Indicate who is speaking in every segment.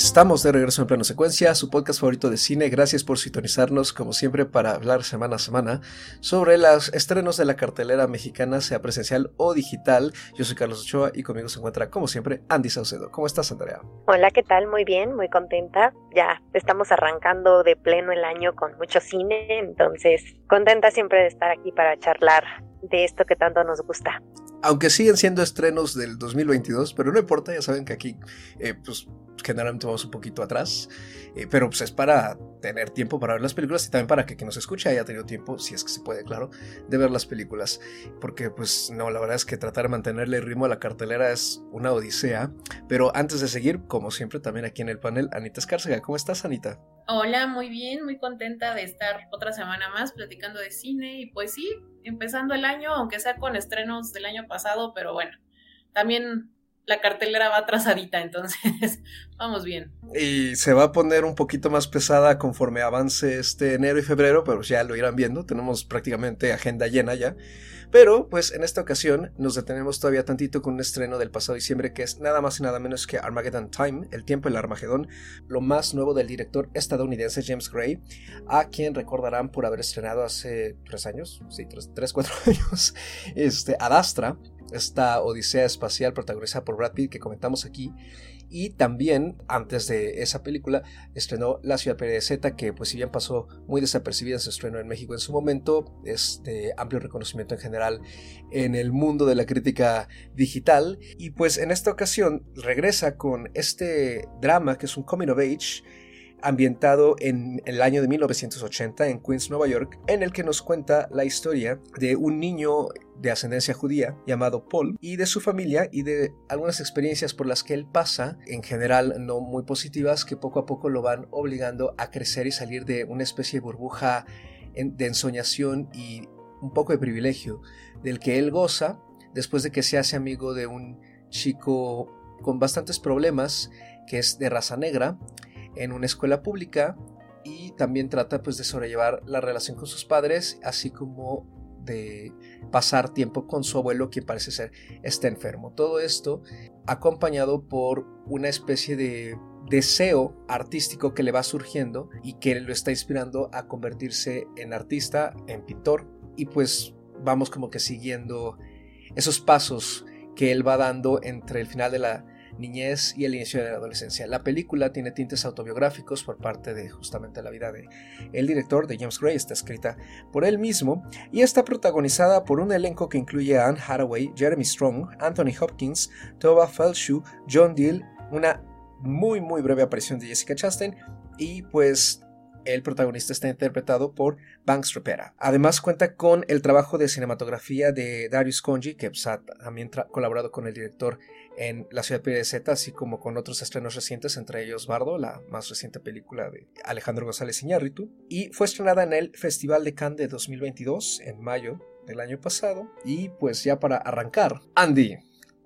Speaker 1: Estamos de regreso en plano secuencia, su podcast favorito de cine. Gracias por sintonizarnos, como siempre, para hablar semana a semana sobre los estrenos de la cartelera mexicana, sea presencial o digital. Yo soy Carlos Ochoa y conmigo se encuentra, como siempre, Andy Saucedo. ¿Cómo estás, Andrea?
Speaker 2: Hola, ¿qué tal? Muy bien, muy contenta. Ya estamos arrancando de pleno el año con mucho cine, entonces contenta siempre de estar aquí para charlar de esto que tanto nos gusta.
Speaker 1: Aunque siguen siendo estrenos del 2022, pero no importa, ya saben que aquí eh, pues generalmente vamos un poquito atrás, eh, pero pues es para tener tiempo para ver las películas y también para que quien nos escuche haya tenido tiempo, si es que se puede, claro, de ver las películas. Porque pues no, la verdad es que tratar de mantenerle el ritmo a la cartelera es una odisea. Pero antes de seguir, como siempre, también aquí en el panel, Anita Escárcega. ¿Cómo estás, Anita?
Speaker 3: Hola, muy bien, muy contenta de estar otra semana más platicando de cine y pues sí, empezando el año, aunque sea con estrenos del año pasado, pero bueno, también la cartelera va atrasadita, entonces vamos bien.
Speaker 1: Y se va a poner un poquito más pesada conforme avance este enero y febrero, pero ya lo irán viendo, tenemos prácticamente agenda llena ya. Pero, pues en esta ocasión nos detenemos todavía tantito con un estreno del pasado diciembre que es nada más y nada menos que Armageddon Time, El tiempo del Armagedón, lo más nuevo del director estadounidense James Gray, a quien recordarán por haber estrenado hace tres años, sí, tres, tres cuatro años, este, Adastra, esta odisea espacial protagonizada por Brad Pitt que comentamos aquí. Y también, antes de esa película, estrenó La Ciudad Z, que pues si bien pasó muy desapercibida, se estrenó en México en su momento, es de amplio reconocimiento en general en el mundo de la crítica digital. Y pues en esta ocasión regresa con este drama que es un coming of age, ambientado en el año de 1980 en Queens, Nueva York, en el que nos cuenta la historia de un niño de ascendencia judía llamado Paul y de su familia y de algunas experiencias por las que él pasa, en general no muy positivas, que poco a poco lo van obligando a crecer y salir de una especie de burbuja de ensoñación y un poco de privilegio del que él goza después de que se hace amigo de un chico con bastantes problemas que es de raza negra en una escuela pública y también trata pues de sobrellevar la relación con sus padres, así como de pasar tiempo con su abuelo, quien parece ser está enfermo. Todo esto acompañado por una especie de deseo artístico que le va surgiendo y que lo está inspirando a convertirse en artista, en pintor y pues vamos como que siguiendo esos pasos que él va dando entre el final de la niñez y el inicio de la adolescencia. La película tiene tintes autobiográficos por parte de justamente la vida de el director de James Gray, está escrita por él mismo y está protagonizada por un elenco que incluye a Anne Hathaway, Jeremy Strong, Anthony Hopkins, Tova Feldshuh, John Deal, una muy muy breve aparición de Jessica Chastain y pues el protagonista está interpretado por Banks Repera. Además cuenta con el trabajo de cinematografía de Darius Conji, que pues, ha también colaborado con el director en La ciudad de Z, así como con otros estrenos recientes, entre ellos Bardo, la más reciente película de Alejandro González Iñárritu, y fue estrenada en el Festival de Cannes de 2022, en mayo del año pasado. Y pues ya para arrancar, Andy,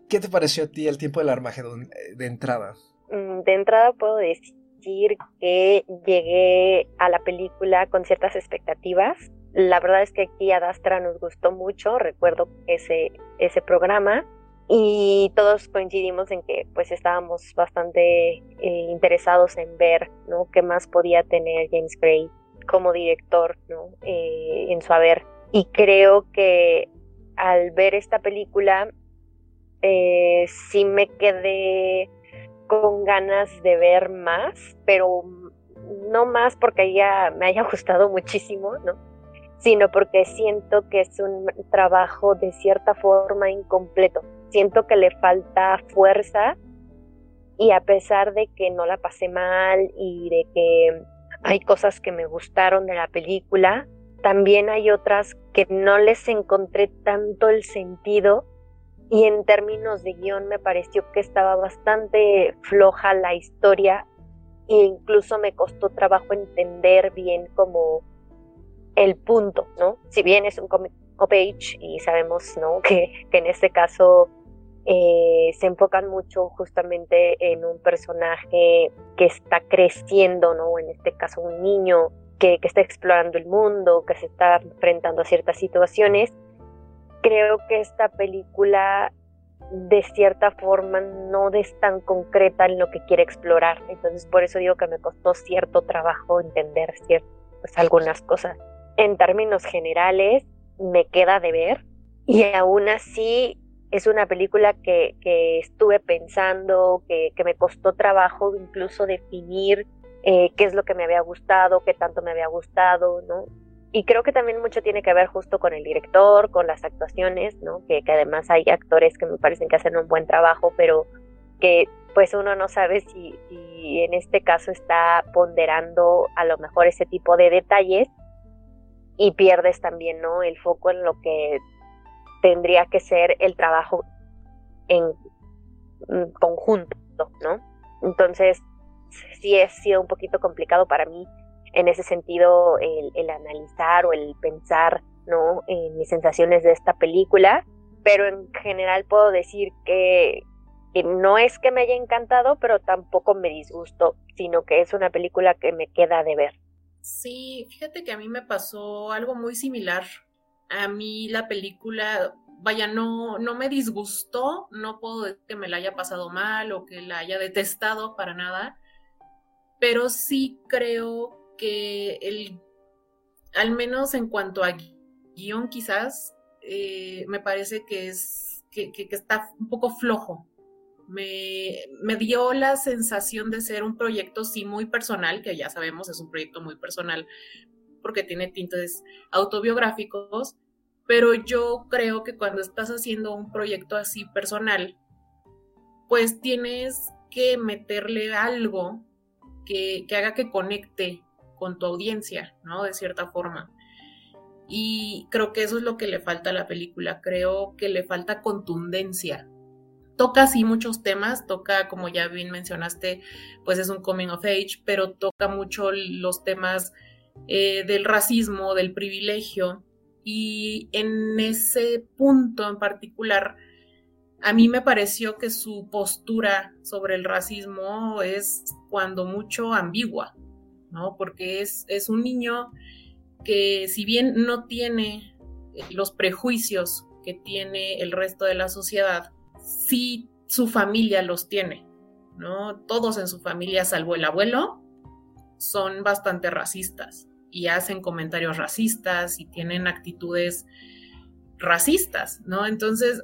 Speaker 1: ¿qué te pareció a ti el tiempo del Armagedón eh, de entrada?
Speaker 2: Mm, de entrada puedo decir que llegué a la película con ciertas expectativas. La verdad es que aquí a nos gustó mucho, recuerdo ese, ese programa y todos coincidimos en que pues estábamos bastante eh, interesados en ver ¿no? qué más podía tener James Gray como director ¿no? Eh, en su haber. Y creo que al ver esta película eh, sí me quedé con ganas de ver más, pero no más porque ella me haya gustado muchísimo, ¿no? sino porque siento que es un trabajo de cierta forma incompleto. Siento que le falta fuerza y a pesar de que no la pasé mal y de que hay cosas que me gustaron de la película, también hay otras que no les encontré tanto el sentido y en términos de guion me pareció que estaba bastante floja la historia e incluso me costó trabajo entender bien como el punto, ¿no? Si bien es un comic page y sabemos, ¿no? Que, que en este caso eh, se enfocan mucho justamente en un personaje que está creciendo, ¿no? En este caso un niño que, que está explorando el mundo, que se está enfrentando a ciertas situaciones creo que esta película de cierta forma no es tan concreta en lo que quiere explorar. Entonces por eso digo que me costó cierto trabajo entender ciertas, pues, algunas cosas. En términos generales, me queda de ver y aún así es una película que, que estuve pensando, que, que, me costó trabajo incluso definir eh, qué es lo que me había gustado, qué tanto me había gustado, ¿no? Y creo que también mucho tiene que ver justo con el director, con las actuaciones, ¿no? Que, que además hay actores que me parecen que hacen un buen trabajo, pero que pues uno no sabe si, si en este caso está ponderando a lo mejor ese tipo de detalles y pierdes también, ¿no? El foco en lo que tendría que ser el trabajo en conjunto, ¿no? Entonces, sí ha sido un poquito complicado para mí en ese sentido el, analizar o el pensar, ¿no? En mis sensaciones de esta película, pero en general puedo decir que, que no es que me haya encantado, pero tampoco me disgustó, sino que es una película que me queda de ver.
Speaker 3: Sí, fíjate que a mí me pasó algo muy similar a mí la película, vaya, no, no me disgustó, no puedo decir que me la haya pasado mal o que la haya detestado para nada, pero sí creo que el, al menos en cuanto a guion quizás, eh, me parece que es, que, que, está un poco flojo. Me, me, dio la sensación de ser un proyecto sí muy personal, que ya sabemos es un proyecto muy personal porque tiene tintes autobiográficos, pero yo creo que cuando estás haciendo un proyecto así personal, pues tienes que meterle algo que, haga que conecte con tu audiencia, ¿no? De cierta forma. Y creo que eso es lo que le falta a la película. Creo que le falta contundencia. Toca sí muchos temas, toca, como ya bien mencionaste, pues es un coming of age, pero toca mucho los temas eh, del racismo, del privilegio, y en ese punto en particular, a mí me pareció que su postura sobre el racismo es cuando mucho ambigua, ¿no? Porque es, es un niño que si bien no tiene los prejuicios que tiene el resto de la sociedad, sí su familia los tiene, ¿no? Todos en su familia, salvo el abuelo, son bastante racistas y hacen comentarios racistas y tienen actitudes racistas, ¿no? Entonces,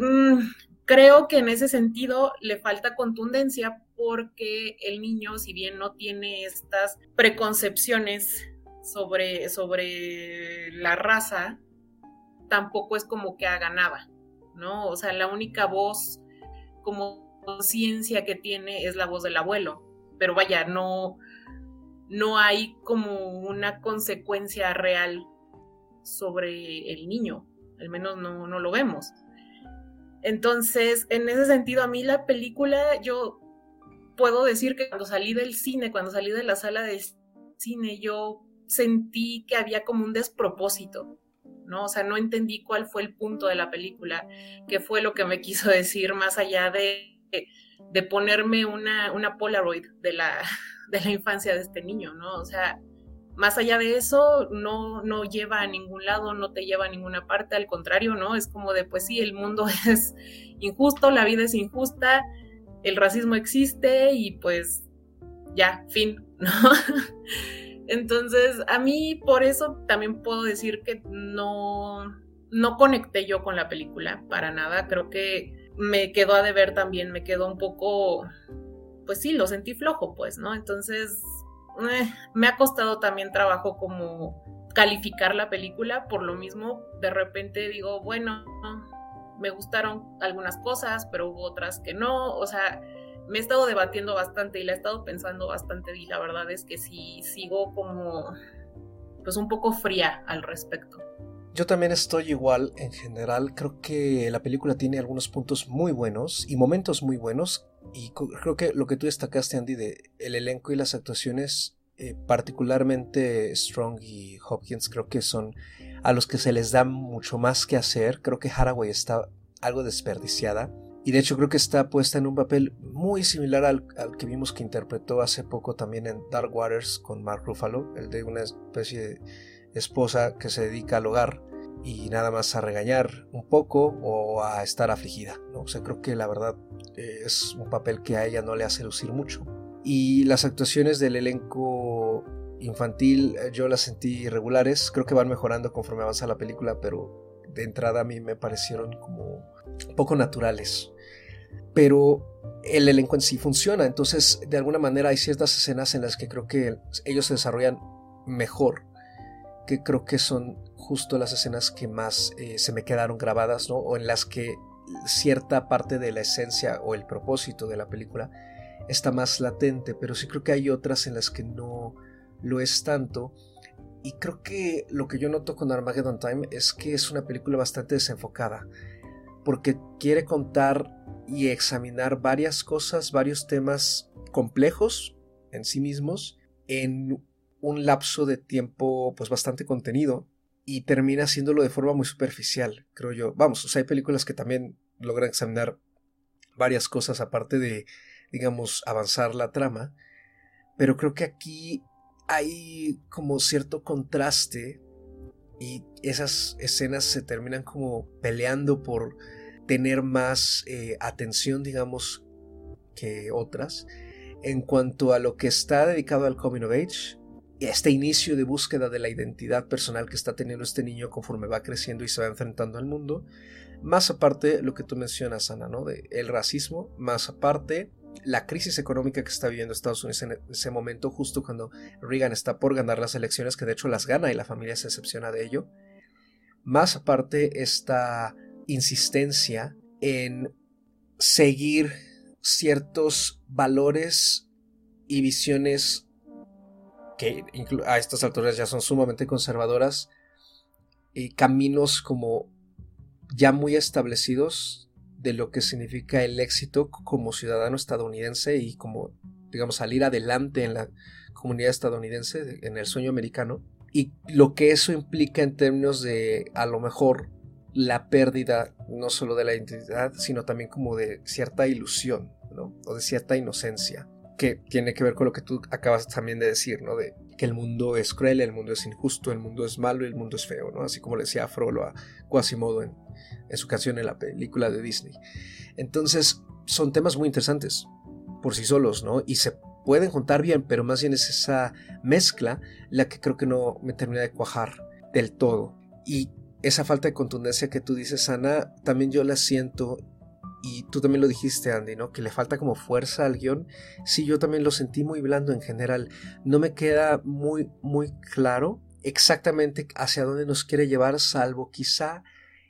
Speaker 3: mm, creo que en ese sentido le falta contundencia porque el niño, si bien no tiene estas preconcepciones sobre, sobre la raza, tampoco es como que haga nada, ¿no? O sea, la única voz como conciencia que tiene es la voz del abuelo, pero vaya, no, no hay como una consecuencia real sobre el niño, al menos no, no lo vemos. Entonces, en ese sentido, a mí la película, yo puedo decir que cuando salí del cine, cuando salí de la sala de cine, yo sentí que había como un despropósito, ¿no? O sea, no entendí cuál fue el punto de la película, qué fue lo que me quiso decir más allá de, de ponerme una, una Polaroid de la, de la infancia de este niño, ¿no? O sea, más allá de eso, no, no lleva a ningún lado, no te lleva a ninguna parte, al contrario, ¿no? Es como de, pues sí, el mundo es injusto, la vida es injusta, el racismo existe y pues ya, fin, ¿no? Entonces, a mí por eso también puedo decir que no, no conecté yo con la película para nada, creo que me quedó a deber también, me quedó un poco pues sí, lo sentí flojo, pues, ¿no? Entonces, eh, me ha costado también trabajo como calificar la película, por lo mismo, de repente digo, bueno, me gustaron algunas cosas, pero hubo otras que no, o sea, me he estado debatiendo bastante y la he estado pensando bastante y la verdad es que sí sigo como pues un poco fría al respecto.
Speaker 1: Yo también estoy igual en general, creo que la película tiene algunos puntos muy buenos y momentos muy buenos y creo que lo que tú destacaste, Andy, de el elenco y las actuaciones, eh, particularmente Strong y Hopkins, creo que son a los que se les da mucho más que hacer. Creo que Haraway está algo desperdiciada. Y de hecho creo que está puesta en un papel muy similar al, al, que vimos que interpretó hace poco también en Dark Waters con Mark Ruffalo, el de una especie de esposa que se dedica al hogar. y nada más a regañar un poco o a estar afligida. ¿no? O creo que la verdad eh, es un papel que a ella no le hace lucir mucho. Y las actuaciones del elenco infantil eh, yo las sentí irregulares, creo que van mejorando conforme avanza la película, pero de entrada a mí me parecieron como poco naturales. Pero el elenco en sí funciona, entonces de alguna manera hay ciertas escenas en las que creo que ellos se desarrollan mejor, que creo que son justo las escenas que más eh, se me quedaron grabadas, ¿no? O en las que cierta parte de la esencia o el propósito de la película está más latente, pero sí creo que hay otras en las que no lo es tanto. Y creo que lo que yo noto con Armageddon Time es que es una película bastante desenfocada, porque quiere contar y examinar varias cosas, varios temas complejos en sí mismos, en un lapso de tiempo pues bastante contenido y termina haciéndolo de forma muy superficial, creo yo. Vamos, o sea, hay películas que también logran examinar varias cosas aparte de, digamos, avanzar la trama, pero creo que aquí hay como cierto contraste y esas escenas se terminan como peleando por tener más eh, atención, digamos, que otras. En cuanto a lo que está dedicado al Coming of Age, este inicio de búsqueda de la identidad personal que está teniendo este niño conforme va creciendo y se va enfrentando al mundo, más aparte lo que tú mencionas, Ana, ¿no? El racismo, más aparte la crisis económica que está viviendo Estados Unidos en ese momento, justo cuando Reagan está por ganar las elecciones, que de hecho las gana y la familia se excepciona de ello, más aparte esta insistencia en seguir ciertos valores y visiones que a estas alturas ya son sumamente conservadoras, y caminos como ya muy establecidos de lo que significa el éxito como ciudadano estadounidense y como, digamos, salir adelante en la comunidad estadounidense, en el sueño americano, y lo que eso implica en términos de, a lo mejor, la pérdida no solo de la identidad, sino también como de cierta ilusión, ¿no? O de cierta inocencia que tiene que ver con lo que tú acabas también de decir, ¿no? Que el mundo es cruel, el mundo es injusto, el mundo es malo y el mundo es feo, ¿no? Así como le decía Frollo a Quasimodo en, en su canción en la película de Disney. Entonces, son temas muy interesantes por sí solos, ¿no? Y se pueden juntar bien, pero más bien es esa mezcla la que creo que no me termina de cuajar del todo. Y esa falta de contundencia que tú dices, Ana, también yo la siento y tú también lo dijiste, Andy, ¿no? Que le falta como fuerza al guion. Sí, yo también lo sentí muy blando en general. No me queda muy, muy claro exactamente hacia dónde nos quiere llevar, salvo quizá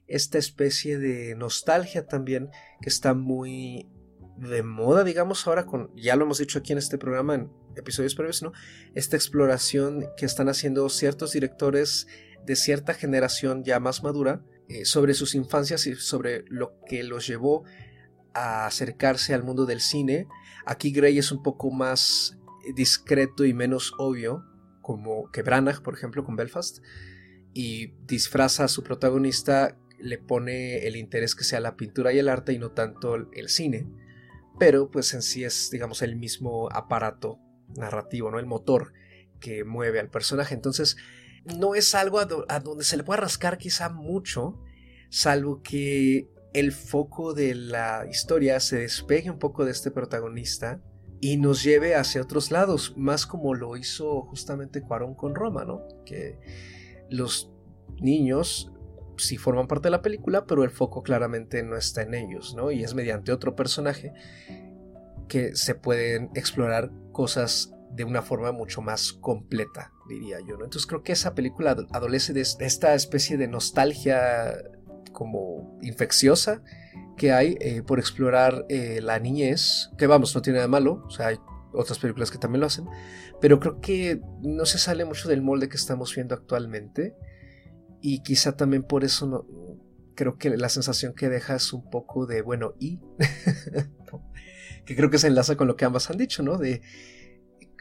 Speaker 1: esta especie de nostalgia también que está muy de moda, digamos, ahora con, ya lo hemos dicho aquí en este programa en episodios previos, ¿no? Esta exploración que están haciendo ciertos directores de cierta generación ya más madura, eh, sobre sus infancias y sobre lo que los llevó a acercarse al mundo del cine. Aquí Grey es un poco más discreto y menos obvio, como que Branagh, por ejemplo, con Belfast, y disfraza a su protagonista, le pone el interés que sea la pintura y el arte y no tanto el cine, pero pues en sí es, digamos, el mismo aparato narrativo, ¿no? El motor que mueve al personaje. Entonces, no es algo a, donde se le pueda rascar quizá mucho, salvo que el foco de la historia se despegue un poco de este protagonista y nos lleve hacia otros lados, más como lo hizo justamente Cuarón con Roma, ¿no? Que los niños sí forman parte de la película, pero el foco claramente no está en ellos, ¿no? Y es mediante otro personaje que se pueden explorar cosas de una forma mucho más completa, diría yo. ¿no? Entonces creo que esa película adolece de esta especie de nostalgia como infecciosa que hay eh, por explorar eh, la niñez, que vamos, no tiene nada malo, o sea, hay otras películas que también lo hacen, pero creo que no se sale mucho del molde que estamos viendo actualmente y quizá también por eso no, creo que la sensación que deja es un poco de, bueno, y, que creo que se enlaza con lo que ambas han dicho, ¿no?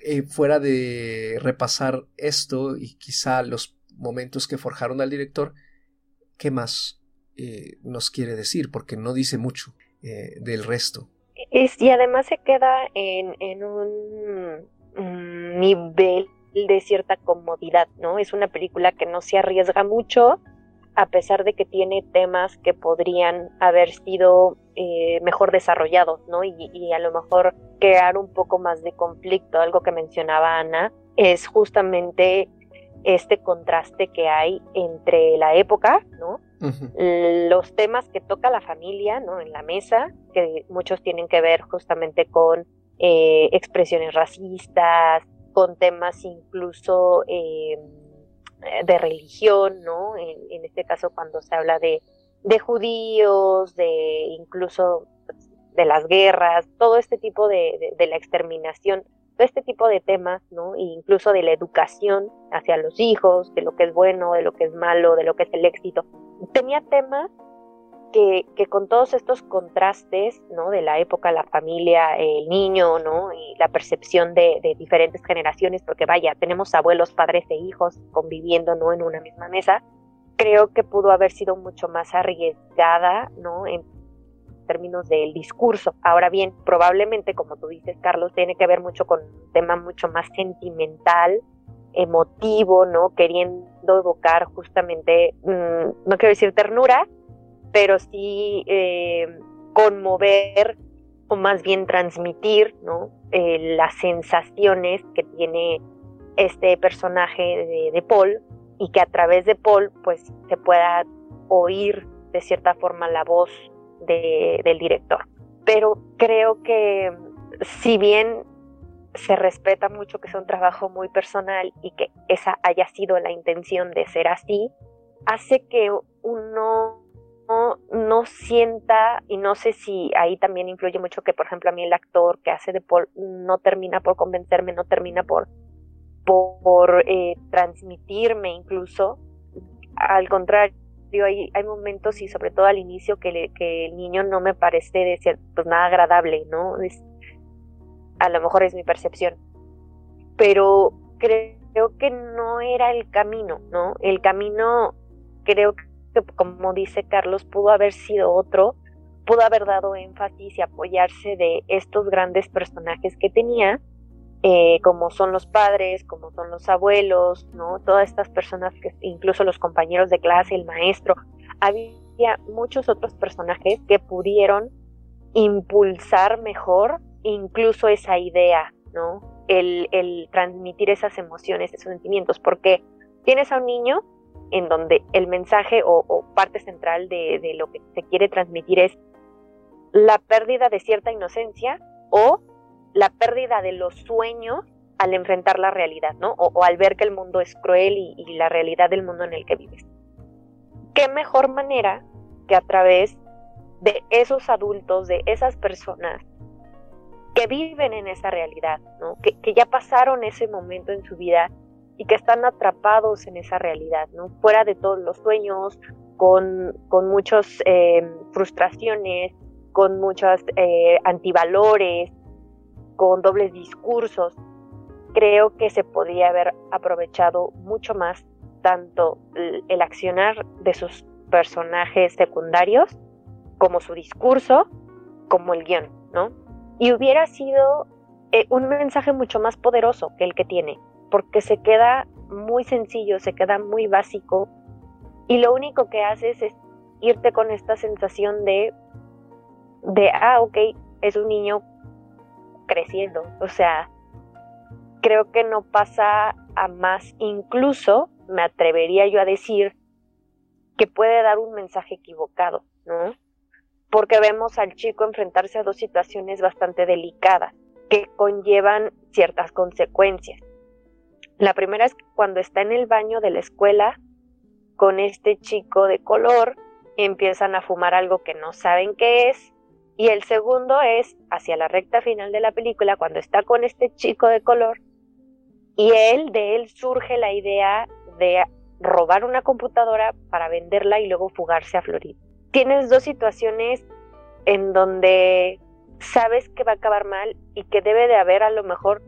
Speaker 1: Eh, fuera de repasar esto y quizá los momentos que forjaron al director, ¿qué más eh, nos quiere decir? Porque no dice mucho eh, del resto.
Speaker 2: y además se queda en, un, nivel de cierta comodidad, ¿no? Es una película que no se arriesga mucho a pesar de que tiene temas que podrían haber sido eh, mejor desarrollados, ¿no? Y, a lo mejor crear un poco más de conflicto, algo que mencionaba Ana, es justamente este contraste que hay entre la época, ¿no? Los temas que toca la familia, ¿no? En la mesa, que muchos tienen que ver justamente con eh, expresiones racistas, con temas incluso eh, de religión, ¿no? En, este caso cuando se habla de, de judíos, de incluso pues, de las guerras, todo este tipo de, de, la exterminación, todo este tipo de temas, ¿no? E incluso de la educación hacia los hijos, de lo que es bueno, de lo que es malo, de lo que es el éxito. Tenía temas que, con todos estos contrastes, ¿no? De la época, la familia, el niño, ¿no? Y la percepción de, diferentes generaciones, porque vaya, tenemos abuelos, padres e hijos conviviendo, ¿no? En una misma mesa, creo que pudo haber sido mucho más arriesgada, ¿no? En términos del discurso. Ahora bien, probablemente, como tú dices, Carlos, tiene que ver mucho con un tema mucho más sentimental, emotivo, ¿no? Queriendo evocar justamente, mm, no quiero decir ternura, pero sí eh, conmover o más bien transmitir ¿no? Eh, las sensaciones que tiene este personaje de, Paul y que a través de Paul pues se pueda oír de cierta forma la voz del director. Pero creo que si bien se respeta mucho que es un trabajo muy personal y que esa haya sido la intención de ser así, hace que uno no, sienta, y no sé si ahí también influye mucho que, por ejemplo, a mí el actor que hace de Paul no termina por convencerme, no termina por, por, eh, transmitirme incluso. Al contrario, hay, momentos y sobre todo al inicio que, que el niño no me parece de pues nada agradable, ¿no? A lo mejor es mi percepción. Pero creo que no era el camino, ¿no? El camino creo que como dice Carlos, pudo haber sido otro, pudo haber dado énfasis y apoyarse de estos grandes personajes que tenía, eh, como son los padres, como son los abuelos, ¿no? Todas estas personas, que incluso los compañeros de clase, el maestro, había muchos otros personajes que pudieron impulsar mejor incluso esa idea, ¿no? El, el transmitir esas emociones, esos sentimientos, porque tienes a un niño en donde el mensaje o, parte central de, lo que se quiere transmitir es la pérdida de cierta inocencia o la pérdida de los sueños al enfrentar la realidad, ¿no? O, al ver que el mundo es cruel y, la realidad del mundo en el que vives. ¿Qué mejor manera que a través de esos adultos, de esas personas que viven en esa realidad, ¿no? Que, que ya pasaron ese momento en su vida y que están atrapados en esa realidad, ¿no? Fuera de todos los sueños, con, con muchas eh, frustraciones, con muchos eh, antivalores, con dobles discursos. Creo que se podría haber aprovechado mucho más tanto el, accionar de sus personajes secundarios como su discurso, como el guion, ¿no? Y hubiera sido eh, un mensaje mucho más poderoso que el que tiene porque se queda muy sencillo, se queda muy básico y lo único que haces es irte con esta sensación de, de, ah, ok, es un niño creciendo, o sea, creo que no pasa a más, incluso me atrevería yo a decir que puede dar un mensaje equivocado, ¿no? Porque vemos al chico enfrentarse a dos situaciones bastante delicadas que conllevan ciertas consecuencias. La primera es cuando está en el baño de la escuela con este chico de color, empiezan a fumar algo que no saben qué es. Y el segundo es hacia la recta final de la película, cuando está con este chico de color, y él, de él surge la idea de robar una computadora para venderla y luego fugarse a Florida. Tienes dos situaciones en donde sabes que va a acabar mal y que debe de haber a lo mejor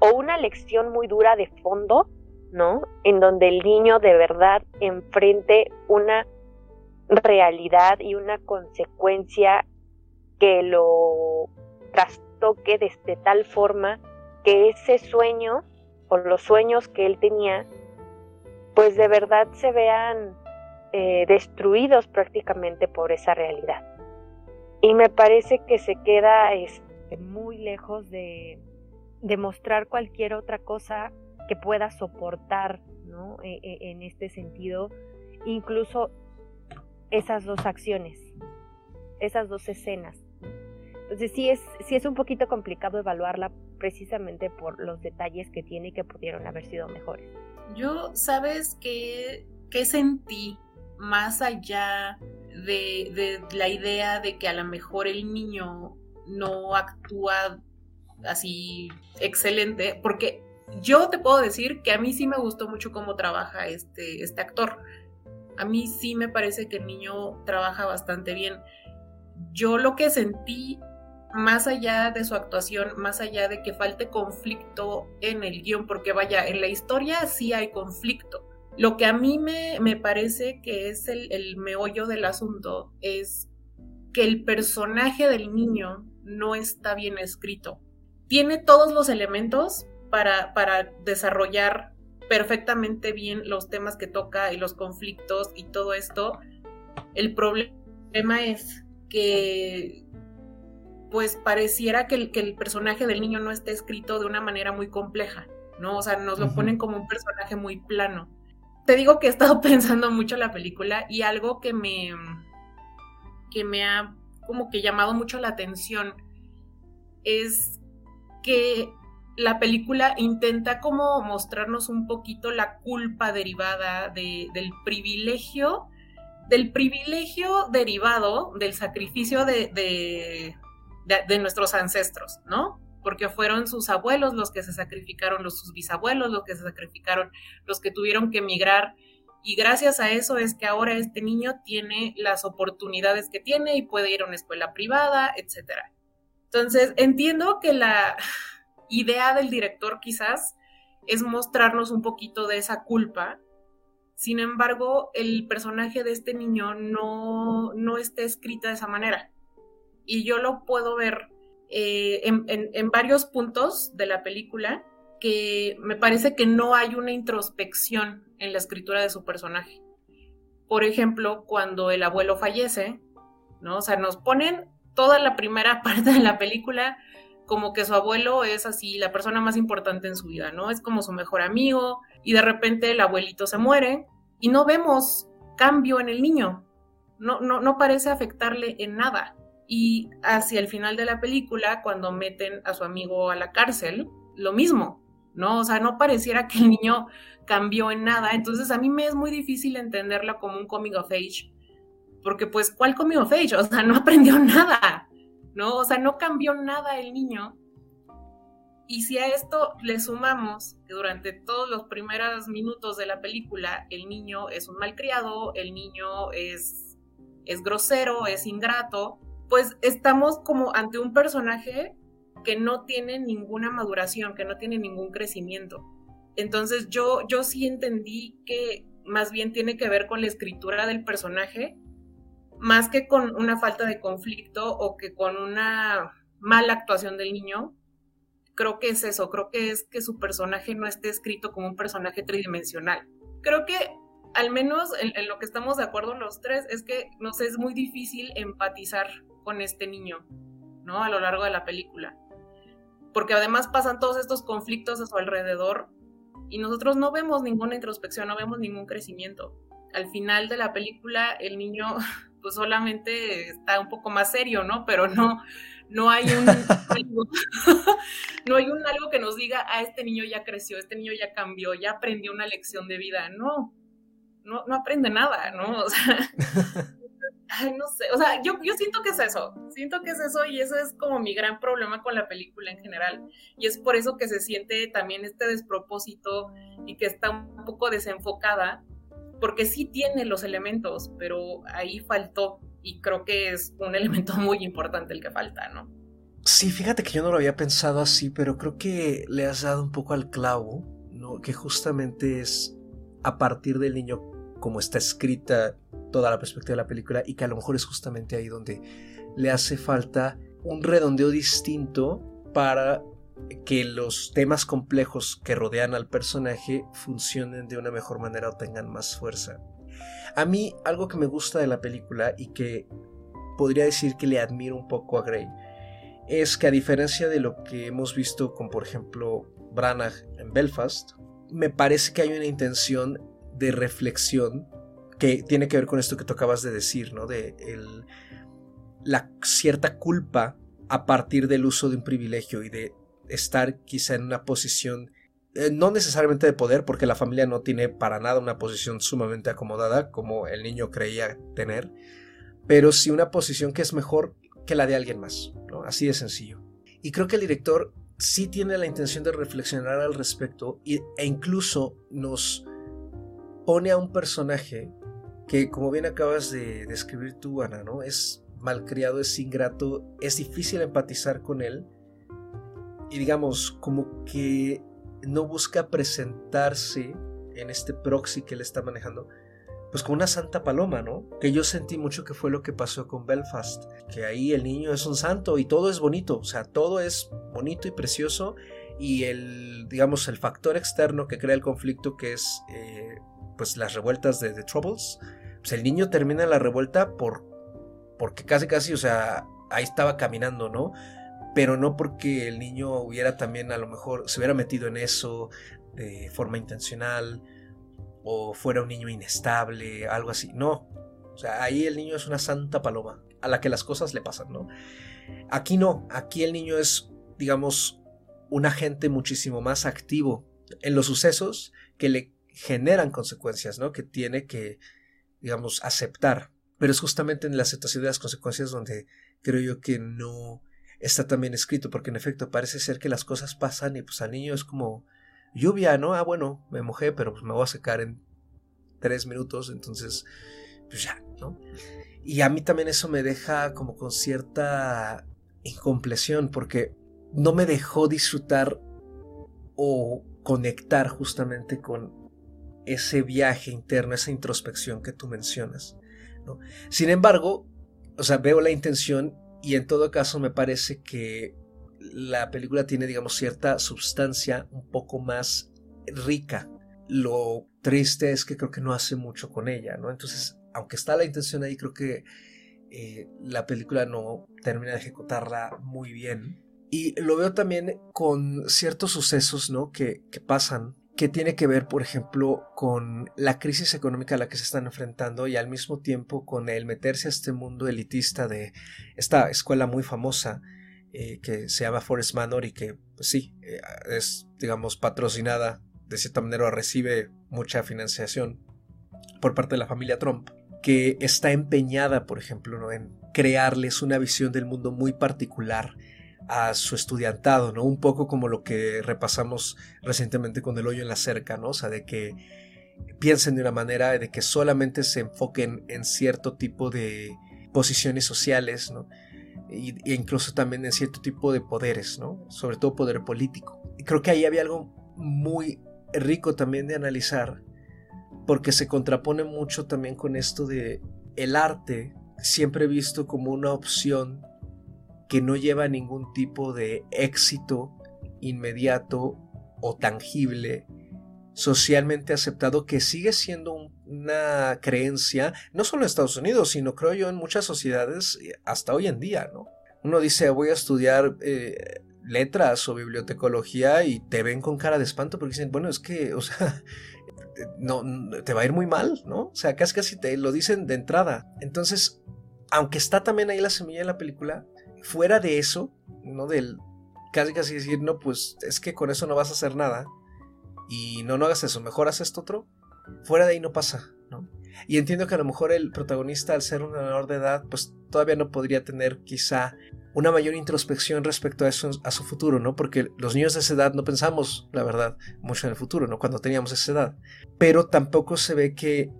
Speaker 2: o una lección muy dura de fondo, ¿no? En donde el niño de verdad enfrente una realidad y una consecuencia que lo trastoque de, tal forma que ese sueño o los sueños que él tenía, pues de verdad se vean eh, destruidos prácticamente por esa realidad. Y me parece que se queda este, muy lejos de, de mostrar cualquier otra cosa que pueda soportar ¿no? E, e, en este sentido, incluso esas dos acciones, esas dos escenas. Entonces sí es, sí es un poquito complicado evaluarla precisamente por los detalles que tiene que pudieron haber sido mejores.
Speaker 3: Yo, ¿sabes qué, qué sentí más allá de, de la idea de que a lo mejor el niño no actúa así excelente? Porque yo te puedo decir que a mí sí me gustó mucho cómo trabaja este, este actor. A mí sí me parece que el niño trabaja bastante bien. Yo lo que sentí, más allá de su actuación, más allá de que falte conflicto en el guion, porque vaya, en la historia sí hay conflicto. Lo que a mí me, me parece que es el, el meollo del asunto es que el personaje del niño no está bien escrito. Tiene todos los elementos, para, para desarrollar perfectamente bien los temas que toca y los conflictos y todo esto. El problema es que pues pareciera que el, que el personaje del niño no está escrito de una manera muy compleja, ¿no? O sea, nos lo ponen como un personaje muy plano. Te digo que he estado pensando mucho en la película y algo que me, que me ha como que llamado mucho la atención es que la película intenta como mostrarnos un poquito la culpa derivada del privilegio, del privilegio derivado del sacrificio de, de, nuestros ancestros, ¿no? Porque fueron sus abuelos los que se sacrificaron, los, sus bisabuelos los que se sacrificaron, los que tuvieron que emigrar. Y gracias a eso es que ahora este niño tiene las oportunidades que tiene y puede ir a una escuela privada, etc. Entonces, entiendo que la, idea del director quizás es mostrarnos un poquito de esa culpa. Sin embargo, el personaje de este niño no, no está escrita de esa manera. Y yo lo puedo ver eh, en, varios puntos de la película que me parece que no hay una introspección en la escritura de su personaje. Por ejemplo, cuando el abuelo fallece, ¿no? O sea, nos ponen toda la primera parte de la película como que su abuelo es así la persona más importante en su vida, ¿no? Es como su mejor amigo y de repente el abuelito se muere y no vemos cambio en el niño, no, no, no parece afectarle en nada. Y hacia el final de la película, cuando meten a su amigo a la cárcel, lo mismo, ¿no? O sea, no pareciera que el niño cambió en nada. Entonces a mí me es muy difícil entenderla como un coming of age, porque pues, ¿cuál coming of age? O sea, no aprendió nada. ¿no? O sea, no cambió nada el niño. Y si a esto le sumamos que durante todos los primeros minutos de la película el niño es un malcriado, el niño es, es grosero, es ingrato, pues estamos como ante un personaje que no tiene ninguna maduración, que no tiene ningún crecimiento. Entonces yo, yo sí entendí que más bien tiene que ver con la escritura del personaje más que con una falta de conflicto o que con una mala actuación del niño, creo que es eso, creo que es que su personaje no esté escrito como un personaje tridimensional. Creo que al menos en, lo que estamos de acuerdo los tres es que nos es muy difícil empatizar con este niño, ¿no? A lo largo de la película. Porque además pasan todos estos conflictos a su alrededor y nosotros no vemos ninguna introspección, no vemos ningún crecimiento. Al final de la película el niño pues solamente está un poco más serio, ¿no? Pero no, no hay un no hay un algo que nos diga, ah, este niño ya creció, este niño ya cambió, ya aprendió una lección de vida. No, no, no aprende nada, ¿no? O sea, ay, no sé, o sea, yo, yo siento que es eso, siento que es eso y eso es como mi gran problema con la película en general. Y es por eso que se siente también este despropósito y que está un poco desenfocada porque sí tiene los elementos, pero ahí faltó y creo que es un elemento muy importante el que falta, ¿no?
Speaker 1: Sí, fíjate que yo no lo había pensado así, pero creo que le has dado un poco al clavo, ¿no? Que justamente es a partir del niño como está escrita toda la perspectiva de la película y que a lo mejor es justamente ahí donde le hace falta un redondeo distinto para que los temas complejos que rodean al personaje funcionen de una mejor manera o tengan más fuerza. A mí algo que me gusta de la película y que podría decir que le admiro un poco a Grey es que a diferencia de lo que hemos visto con por ejemplo Branagh en Belfast, me parece que hay una intención de reflexión que tiene que ver con esto que tú acabas de decir, ¿no? De la cierta culpa a partir del uso de un privilegio y de estar quizá en una posición eh, no necesariamente de poder, porque la familia no tiene para nada una posición sumamente acomodada como el niño creía tener, pero sí una posición que es mejor que la de alguien más, ¿no? Así de sencillo. Y creo que el director sí tiene la intención de reflexionar al respecto e incluso nos pone a un personaje que, como bien acabas de describir tú, Ana, ¿no? Es malcriado, es ingrato, es difícil empatizar con él. Y digamos, como que no busca presentarse en este proxy que él está manejando, pues como una santa paloma, ¿no? Que yo sentí mucho que fue lo que pasó con Belfast, que ahí el niño es un santo y todo es bonito, o sea, todo es bonito y precioso y el, digamos, el factor externo que crea el conflicto, que es, eh, pues, las revueltas de The Troubles, pues el niño termina la revuelta por, porque casi, casi, o sea, ahí estaba caminando, ¿no? Pero no porque el niño hubiera también, a lo mejor, se hubiera metido en eso de forma intencional, o fuera un niño inestable, algo así. No. O sea, ahí el niño es una santa paloma a la que las cosas le pasan, ¿no? Aquí no. Aquí el niño es, digamos, un agente muchísimo más activo en los sucesos que le generan consecuencias, ¿no? Que tiene que, digamos, aceptar. Pero es justamente en la aceptación de las consecuencias donde creo yo que no está tan bien escrito, porque en efecto parece ser que las cosas pasan y pues al niño es como, lluvia, ¿no? Ah, bueno, me mojé, pero pues me voy a secar en tres minutos, entonces, pues ya, ¿no? Y a mí también eso me deja como con cierta incompleción, porque no me dejó disfrutar o conectar justamente con ese viaje interno, esa introspección que tú mencionas. Sin embargo, o sea, veo la intención y en todo caso me parece que la película tiene, digamos, cierta sustancia un poco más rica. Lo triste es que creo que no hace mucho con ella, ¿no? Entonces, aunque está la intención ahí, creo que eh, la película no termina de ejecutarla muy bien. Y lo veo también con ciertos sucesos, ¿no? Que, que pasan, que tiene que ver, por ejemplo, con la crisis económica a la que se están enfrentando y al mismo tiempo con el meterse a este mundo elitista de esta escuela muy famosa eh, que se llama Forest Manor y que, pues sí, eh, es, digamos, patrocinada, de cierta manera recibe mucha financiación por parte de la familia Trump, que está empeñada, por ejemplo, en crearles una visión del mundo muy particular a su estudiantado, ¿no? Un poco como lo que repasamos recientemente con el hoyo en la cerca, ¿no? O sea, de que piensen de una manera de que solamente se enfoquen en cierto tipo de posiciones sociales, ¿no? e incluso también en cierto tipo de poderes, ¿no? Sobre todo poder político. Y creo que ahí había algo muy rico también de analizar, porque se contrapone mucho también con esto de el arte siempre visto como una opción que no lleva ningún tipo de éxito inmediato o tangible socialmente aceptado que sigue siendo una creencia, no solo en Estados Unidos, sino creo yo en muchas sociedades eh, hasta hoy en día, ¿no? Uno dice, voy a estudiar eh, letras o bibliotecología y te ven con cara de espanto porque dicen, bueno, es que, o sea, no, te va a ir muy mal, ¿no? O sea, casi casi te lo dicen de entrada. Entonces, aunque está también ahí la semilla de la película, fuera de eso, ¿no? Del casi casi decir, no, pues es que con eso no vas a hacer nada y no, no hagas eso, mejor haz esto otro, fuera de ahí no pasa, ¿no? Y entiendo que a lo mejor el protagonista, al ser un menor de edad, pues todavía no podría tener quizá una mayor introspección respecto a eso, a su futuro, ¿no? Porque los niños de esa edad no pensamos, la verdad, mucho en el futuro, ¿no? Cuando teníamos esa edad. Pero tampoco se ve que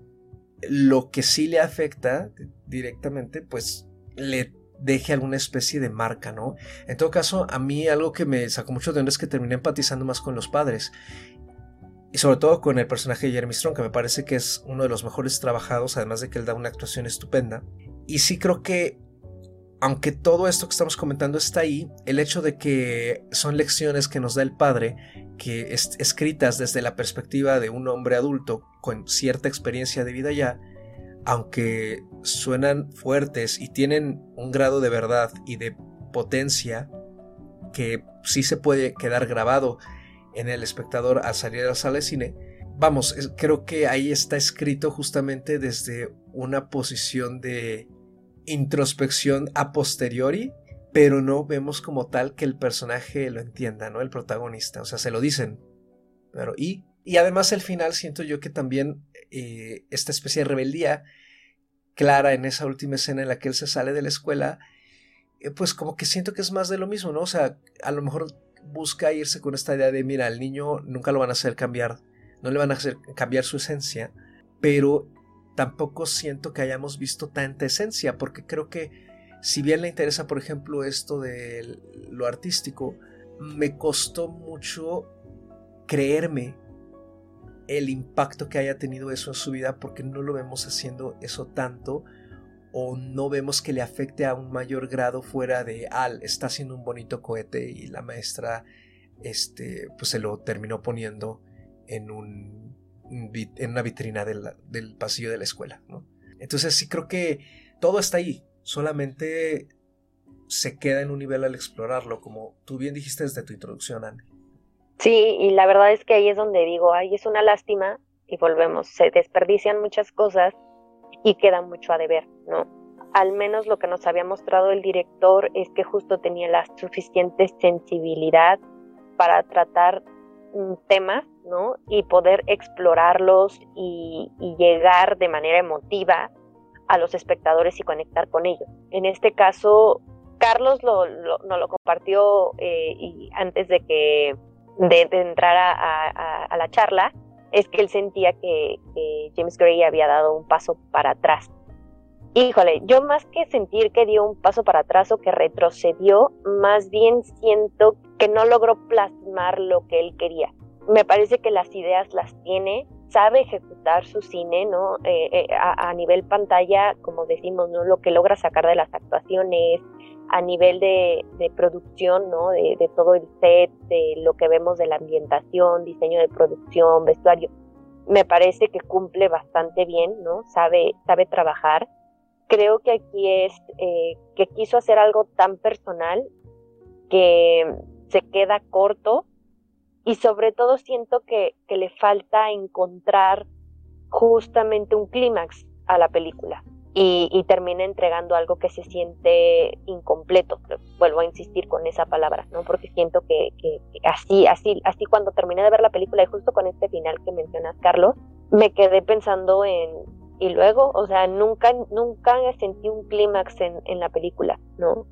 Speaker 1: lo que sí le afecta directamente, pues le deje alguna especie de marca, ¿no? En todo caso, a mí algo que me sacó mucho de onda es que terminé empatizando más con los padres. Y sobre todo con el personaje de Jeremy Strong, que me parece que es uno de los mejores trabajados, además de que él da una actuación estupenda. Y sí creo que, aunque todo esto que estamos comentando está ahí, el hecho de que son lecciones que nos da el padre, que es escritas desde la perspectiva de un hombre adulto con cierta experiencia de vida ya, aunque suenan fuertes y tienen un grado de verdad y de potencia que sí se puede quedar grabado en el espectador al salir de la sala de cine, vamos, creo que ahí está escrito justamente desde una posición de introspección a posteriori, pero no vemos como tal que el personaje lo entienda, ¿no? El protagonista, o sea, se lo dicen. Pero, y, y además el final siento yo que también eh, esta especie de rebeldía clara en esa última escena en la que él se sale de la escuela, eh, pues como que siento que es más de lo mismo, ¿no? O sea, a lo mejor busca irse con esta idea de, mira, al niño nunca lo van a hacer cambiar, no le van a hacer cambiar su esencia, pero tampoco siento que hayamos visto tanta esencia, porque creo que si bien le interesa, por ejemplo, esto de lo artístico, me costó mucho creerme el impacto que haya tenido eso en su vida porque no lo vemos haciendo eso tanto o no vemos que le afecte a un mayor grado fuera de al está haciendo un bonito cohete y la maestra este pues se lo terminó poniendo en un en una vitrina del, pasillo de la escuela entonces sí creo que todo está ahí solamente se queda en un nivel al explorarlo como tú bien dijiste desde tu introducción Anne
Speaker 2: Sí, y la verdad es que ahí es donde digo, ay, es una lástima y volvemos, se desperdician muchas cosas y queda mucho a deber, ¿no? Al menos lo que nos había mostrado el director es que justo tenía la suficiente sensibilidad para tratar temas, ¿no? Y poder explorarlos y, llegar de manera emotiva a los espectadores y conectar con ellos. En este caso, Carlos lo, nos lo compartió eh, y antes de que de, entrar a, la charla es que él sentía que, James Gray había dado un paso para atrás. Híjole, yo más que sentir que dio un paso para atrás o que retrocedió, más bien siento que no logró plasmar lo que él quería. Me parece que las ideas las tiene, sabe ejecutar su cine, ¿no? Eh, eh, a, nivel pantalla, como decimos, ¿no? Lo que logra sacar de las actuaciones, a nivel de, producción, ¿no? De, todo el set, de lo que vemos de la ambientación, diseño de producción, vestuario, me parece que cumple bastante bien, ¿no? Sabe, sabe trabajar. Creo que aquí es eh, que quiso hacer algo tan personal que se queda corto y sobre todo siento que, que le falta encontrar justamente un clímax a la película y, termina entregando algo que se siente incompleto. Vuelvo a insistir con esa palabra, ¿no? Porque siento que, así, así, así cuando terminé de ver la película y justo con este final que mencionas, Carlos, me quedé pensando en y luego, o sea, nunca, nunca sentí un clímax en, en la película, ¿no?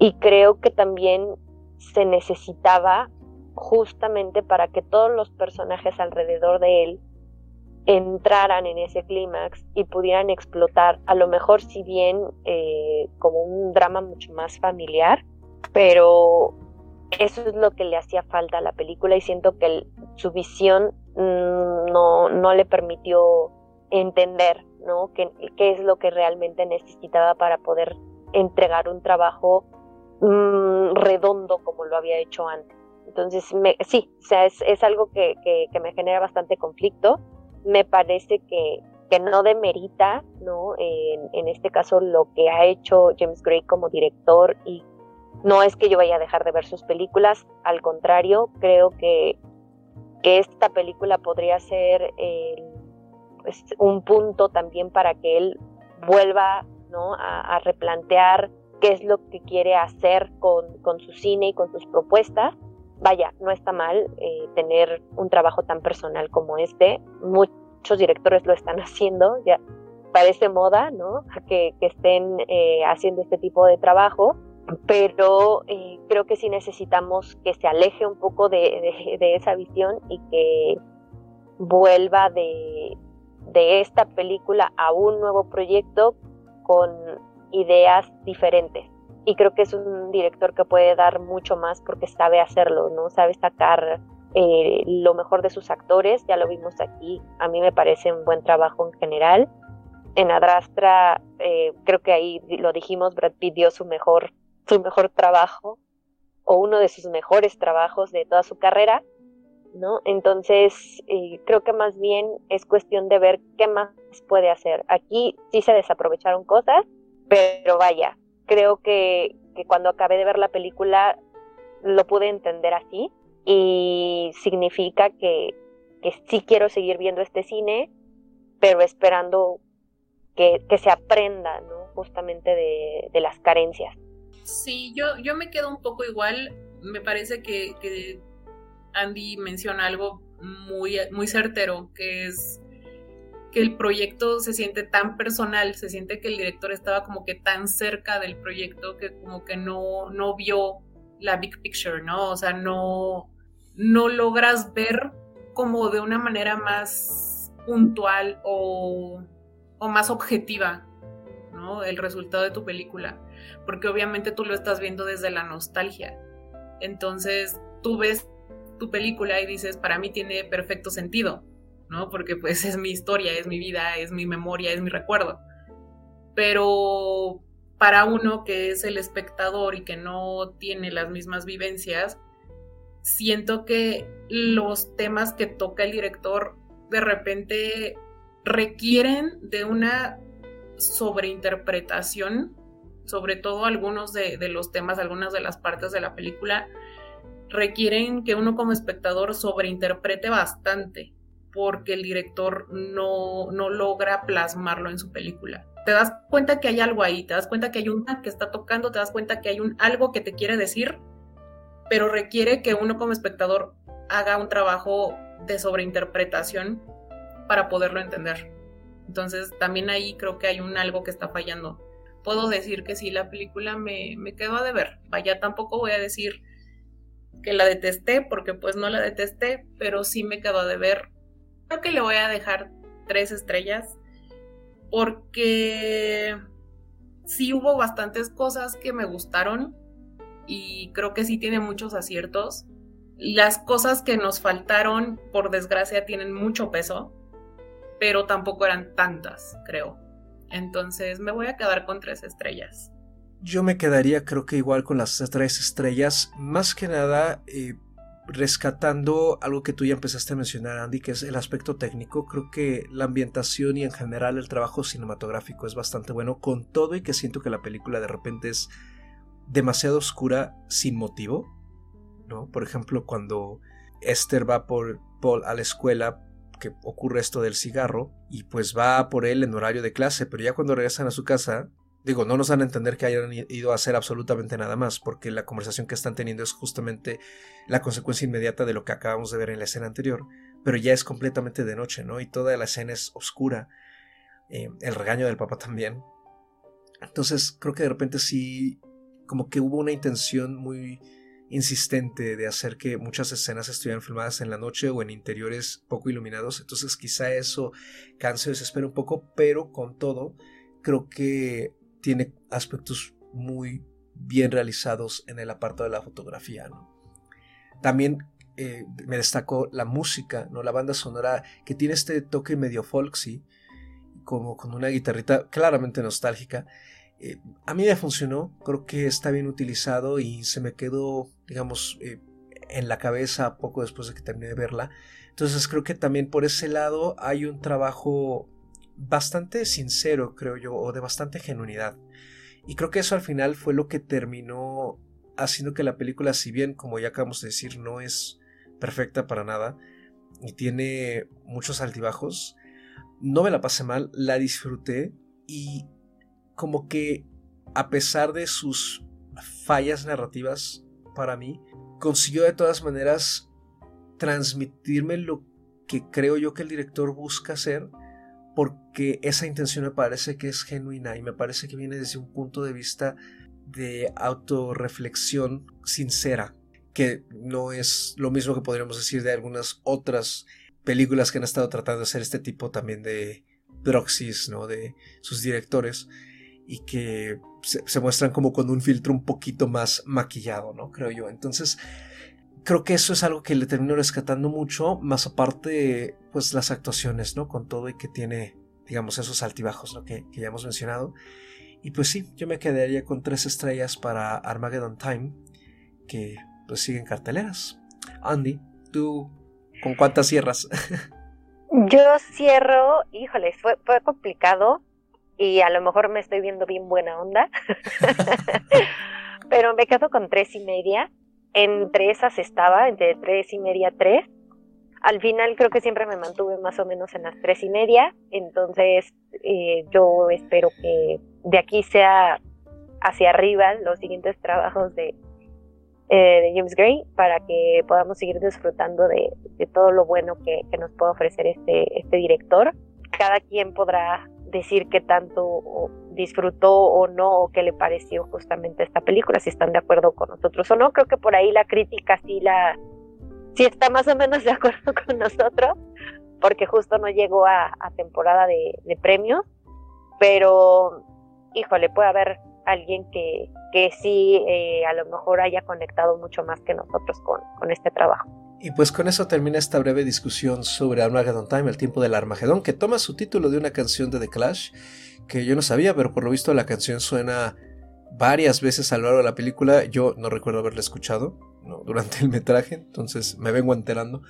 Speaker 2: Y creo que también se necesitaba justamente para que todos los personajes alrededor de él entraran en ese clímax y pudieran explotar, a lo mejor si bien eh, como un drama mucho más familiar, pero eso es lo que le hacía falta a la película y siento que su visión mm, no, no, le permitió entender ¿no? ¿Qué, qué es lo que realmente necesitaba para poder entregar un trabajo mm, redondo como lo había hecho antes. Entonces, sí, o sea, es, es algo que, que me genera bastante conflicto me parece que, que no demerita, ¿no? En, este caso, lo que ha hecho James Gray como director y no es que yo vaya a dejar de ver sus películas, al contrario, creo que, que esta película podría ser pues, un punto también para que él vuelva ¿no? a, replantear qué es lo que quiere hacer con, con, su cine y con sus propuestas vaya, no está mal eh, tener un trabajo tan personal como este. Muchos directores lo están haciendo, ya parece moda, ¿no? Que, estén eh, haciendo este tipo de trabajo, pero eh, creo que sí necesitamos que se aleje un poco de, esa visión y que vuelva de, de esta película a un nuevo proyecto con ideas diferentes y creo que es un director que puede dar mucho más porque sabe hacerlo, ¿no? Sabe sacar eh, lo mejor de sus actores, ya lo vimos aquí, a mí me parece un buen trabajo en general. En Adrastra, eh, creo que ahí lo dijimos, Brad Pitt dio su mejor, su mejor trabajo, o uno de sus mejores trabajos de toda su carrera. ¿no? Entonces, eh, creo que más bien es cuestión de ver qué más puede hacer. Aquí sí se desaprovecharon cosas, pero vaya, creo que, que cuando acabé de ver la película lo pude entender así y significa que, que sí quiero seguir viendo este cine, pero esperando que, que se aprenda, ¿no? Justamente de, de, las carencias.
Speaker 3: Sí, yo, yo me quedo un poco igual. Me parece que, que Andy menciona algo muy, muy certero, que es que el proyecto se siente tan personal, se siente que el director estaba como que tan cerca del proyecto que como que no, no vio la big picture, ¿no? O sea, no, no logras ver como de una manera más puntual o, o más objetiva, ¿no? El resultado de tu película, porque obviamente tú lo estás viendo desde la nostalgia. Entonces, tú ves tu película y dices, para mí tiene perfecto sentido, ¿no? Porque pues es mi historia, es mi vida, es mi memoria, es mi recuerdo. Pero para uno que es el espectador y que no tiene las mismas vivencias, siento que los temas que toca el director de repente requieren de una sobreinterpretación, sobre todo algunos de, de, los temas, algunas de las partes de la película, requieren que uno como espectador sobreinterprete bastante porque el director no, no logra plasmarlo en su película. Te das cuenta que hay algo ahí, te das cuenta que hay un que está tocando, te das cuenta que hay un algo que te quiere decir, pero requiere que uno como espectador haga un trabajo de sobreinterpretación para poderlo entender. Entonces también ahí creo que hay un algo que está fallando. Puedo decir que sí, la película me, me quedó a deber. Vaya, tampoco voy a decir que la detesté porque pues no la detesté, pero sí me quedó a deber creo que le voy a dejar tres estrellas porque sí hubo bastantes cosas que me gustaron y creo que sí tiene muchos aciertos. Las cosas que nos faltaron, por desgracia, tienen mucho peso, pero tampoco eran tantas, creo. Entonces me voy a quedar con tres estrellas.
Speaker 1: Yo me quedaría creo que igual con las tres estrellas, más que nada eh, rescatando algo que tú ya empezaste a mencionar, Andy, que es el aspecto técnico. Creo que la ambientación y en general el trabajo cinematográfico es bastante bueno, con todo y que siento que la película de repente es demasiado oscura sin motivo. ¿no? Por ejemplo, cuando Esther va por Paul a la escuela, que ocurre esto del cigarro, y pues va por él en horario de clase, pero ya cuando regresan a su casa, Digo, no nos dan a entender que hayan ido a hacer absolutamente nada más, porque la conversación que están teniendo es justamente la consecuencia inmediata de lo que acabamos de ver en la escena anterior, pero ya es completamente de noche, ¿no? Y toda la escena es oscura, eh, el regaño del papá también. Entonces, creo que de repente sí, como que hubo una intención muy insistente de hacer que muchas escenas estuvieran filmadas en la noche o en interiores poco iluminados, entonces quizá eso canse o desespera un poco, pero con todo, creo que tiene aspectos muy bien realizados en el apartado de la fotografía. También eh, me destacó la música, ¿no? la banda sonora que tiene este toque medio folksy, como con una guitarrita claramente nostálgica. Eh, a mí me funcionó, creo que está bien utilizado y se me quedó, digamos, eh, en la cabeza poco después de que terminé de verla. Entonces creo que también por ese lado hay un trabajo bastante sincero, creo yo, o de bastante genuinidad. Y creo que eso al final fue lo que terminó haciendo que la película, si bien, como ya acabamos de decir, no es perfecta para nada y tiene muchos altibajos, no me la pasé mal, la disfruté y como que a pesar de sus fallas narrativas para mí, consiguió de todas maneras transmitirme lo que creo yo que el director busca hacer porque esa intención me parece que es genuina y me parece que viene desde un punto de vista de autorreflexión sincera, que no es lo mismo que podríamos decir de algunas otras películas que han estado tratando de hacer este tipo también de proxies, ¿no? De sus directores y que se, se, muestran como con un filtro un poquito más maquillado, ¿no? Creo yo. Entonces, creo que eso es algo que le termino rescatando mucho, más aparte, pues las actuaciones, ¿no? Con todo y que tiene, digamos, esos altibajos, ¿no? Que, que ya hemos mencionado. Y pues sí, yo me quedaría con tres estrellas para Armageddon Time, que pues siguen carteleras. Andy, ¿tú con cuántas cierras?
Speaker 2: Yo cierro, híjole, fue, fue complicado y a lo mejor me estoy viendo bien buena onda, pero me quedo con tres y media. Entre esas estaba, entre tres y media, tres. Al final creo que siempre me mantuve más o menos en las tres y media, entonces eh, yo espero que de aquí sea hacia arriba los siguientes trabajos de, eh, James Gray para que podamos seguir disfrutando de, todo lo bueno que, nos puede ofrecer este, este director. Cada quien podrá decir qué tanto disfrutó o no, o qué le pareció justamente esta película, si están de acuerdo con nosotros o no. Creo que por ahí la crítica sí la sí está más o menos de acuerdo con nosotros, porque justo no llegó a, temporada de, premios, pero híjole, puede haber alguien que, que sí eh, a lo mejor haya conectado mucho más que nosotros con, con este trabajo.
Speaker 1: Y pues con eso termina esta breve discusión sobre Armageddon Time, el tiempo del Armagedón, que toma su título de una canción de The Clash, que yo no sabía, pero por lo visto la canción suena varias veces a lo largo de la película. Yo no recuerdo haberla escuchado durante el metraje, entonces me vengo enterando.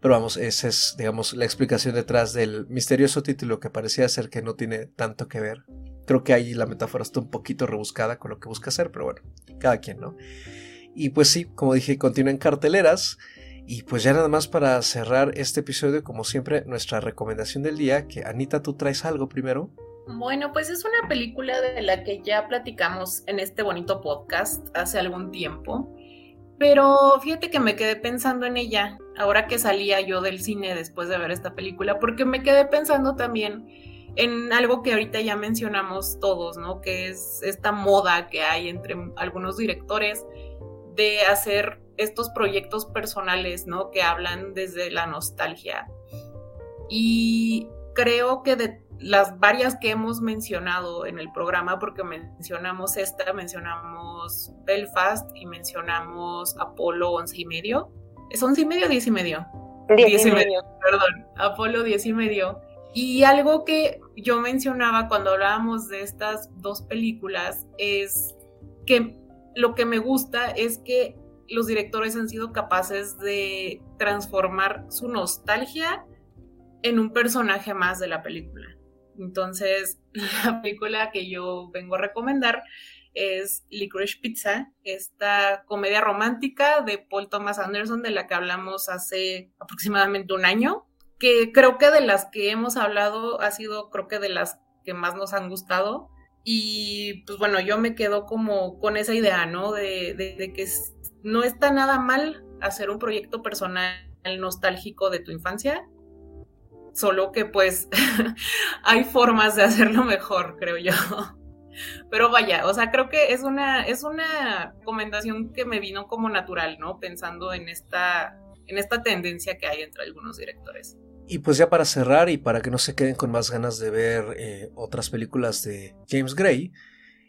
Speaker 1: Pero vamos, esa es, digamos, la explicación detrás del misterioso título que parecía ser que no tiene tanto que ver Creo que ahí la metáfora está un poquito rebuscada con lo que busca hacer, pero bueno, cada quien, ¿no? Y pues sí, como dije, continúan carteleras. Y pues ya nada más para cerrar este episodio, como siempre, nuestra recomendación del día, que Anita, tú traes algo primero.
Speaker 3: Bueno, pues es una película de la que ya platicamos en este bonito podcast hace algún tiempo, pero fíjate que me quedé pensando en ella ahora que salía yo del cine después de ver esta película, porque me quedé pensando también en algo que ahorita ya mencionamos todos, ¿no? Que es esta moda que hay entre algunos directores de hacer estos proyectos personales, ¿no? Que hablan desde la nostalgia. Y creo que de las varias que hemos mencionado en el programa, porque mencionamos esta, mencionamos Belfast y mencionamos Apolo 11 y medio. ¿Es 11 y medio o 10 y medio?
Speaker 2: 10 y medio.
Speaker 3: Perdón, Apolo 10 y medio y algo que yo mencionaba cuando hablábamos de estas dos películas es que lo que me gusta es que los directores han sido capaces de transformar su nostalgia en un personaje más de la película. Entonces, la película que yo vengo a recomendar es Licorice Pizza, esta comedia romántica de Paul Thomas Anderson de la que hablamos hace aproximadamente un año que creo que de las que hemos hablado ha sido, creo que de las que más nos han gustado. Y pues bueno, yo me quedo como con esa idea, ¿no? De, de, que no está nada mal hacer un proyecto personal nostálgico de tu infancia, solo que pues hay formas de hacerlo mejor, creo yo. Pero vaya, o sea, creo que es una, es una recomendación que me vino como natural, ¿no? Pensando en esta, en esta tendencia que hay entre algunos directores.
Speaker 1: Y pues ya para cerrar y para que no se queden con más ganas de ver eh, otras películas de James Gray,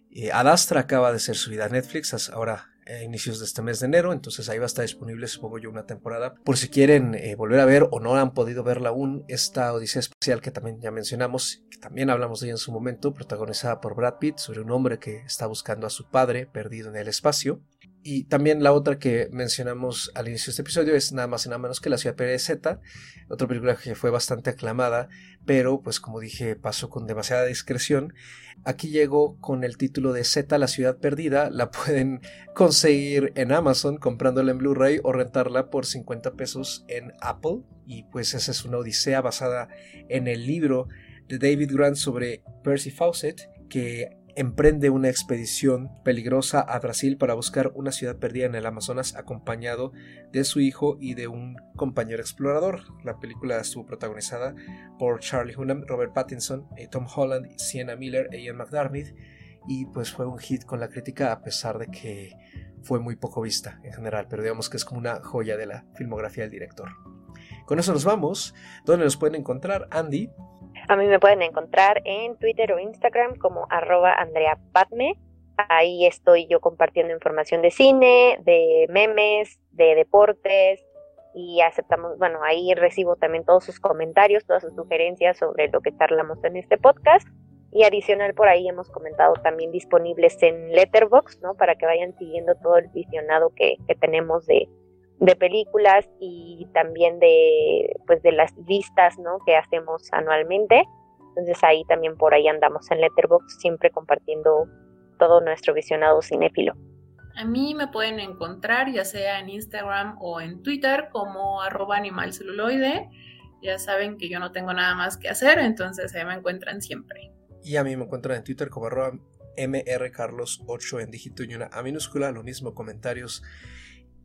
Speaker 1: eh, Adastra acaba de ser subida a Netflix ahora inicios de este mes de enero, entonces ahí va a estar disponible supongo yo una temporada. Por si quieren eh, volver a ver o no han podido verla aún, esta Odisea Espacial que también ya mencionamos, que también hablamos de ella en su momento, protagonizada por Brad Pitt, sobre un hombre que está buscando a su padre perdido en el espacio. Y también la otra que mencionamos al inicio de este episodio es nada más y nada menos que La Ciudad Z, otra película que fue bastante aclamada, pero pues como dije pasó con demasiada discreción. Aquí llegó con el título de Z, La Ciudad Perdida, la pueden conseguir en Amazon comprándola en Blu-ray o rentarla por 50 pesos en Apple. Y pues esa es una odisea basada en el libro de David Grant sobre Percy Fawcett, que emprende una expedición peligrosa a Brasil para buscar una ciudad perdida en el Amazonas acompañado de su hijo y de un compañero explorador. La película estuvo protagonizada por Charlie Hunnam, Robert Pattinson, eh, Tom Holland, Sienna Miller e Ian McDermott y pues fue un hit con la crítica a pesar de que fue muy poco vista en general, pero digamos que es como una joya de la filmografía del director. Con eso nos vamos. ¿Dónde nos pueden encontrar, Andy?
Speaker 2: A mí me pueden encontrar en Twitter o Instagram como arroba Andrea Ahí estoy yo compartiendo información de cine, de memes, de deportes y aceptamos, bueno, ahí recibo también todos sus comentarios, todas sus sugerencias sobre lo que charlamos en este podcast. Y adicional por ahí hemos comentado también disponibles en Letterbox, ¿no? Para que vayan siguiendo todo el visionado que, que tenemos de, de películas y también de pues de las listas ¿no? que hacemos anualmente entonces ahí también por ahí andamos en Letterboxd siempre compartiendo todo nuestro visionado cinéfilo.
Speaker 3: A mí me pueden encontrar ya sea en Instagram o en Twitter como arroba animalceluloide. Ya saben que yo no tengo nada más que hacer, entonces ahí me encuentran siempre.
Speaker 1: Y a mí me encuentran en Twitter como arroba mrcarlos8 en dígito y una A minúscula. Lo mismo comentarios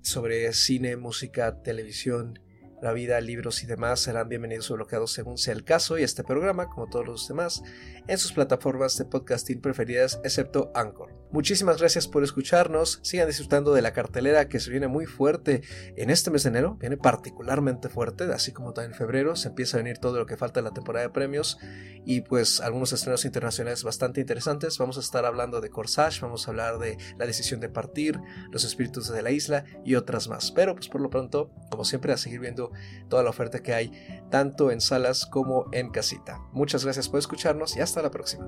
Speaker 1: sobre cine, música, televisión, la vida, libros y demás serán bienvenidos o bloqueados según sea el caso y este programa, como todos los demás, en sus plataformas de podcasting preferidas, excepto Anchor. Muchísimas gracias por escucharnos, sigan disfrutando de la cartelera que se viene muy fuerte en este mes de enero, viene particularmente fuerte, así como también en febrero, se empieza a venir todo lo que falta en la temporada de premios y pues algunos estrenos internacionales bastante interesantes. Vamos a estar hablando de Corsage, vamos a hablar de La decisión de partir, Los espíritus de la isla y otras más. Pero pues por lo pronto, como siempre, a seguir viendo toda la oferta que hay tanto en salas como en casita. Muchas gracias por escucharnos y hasta la próxima.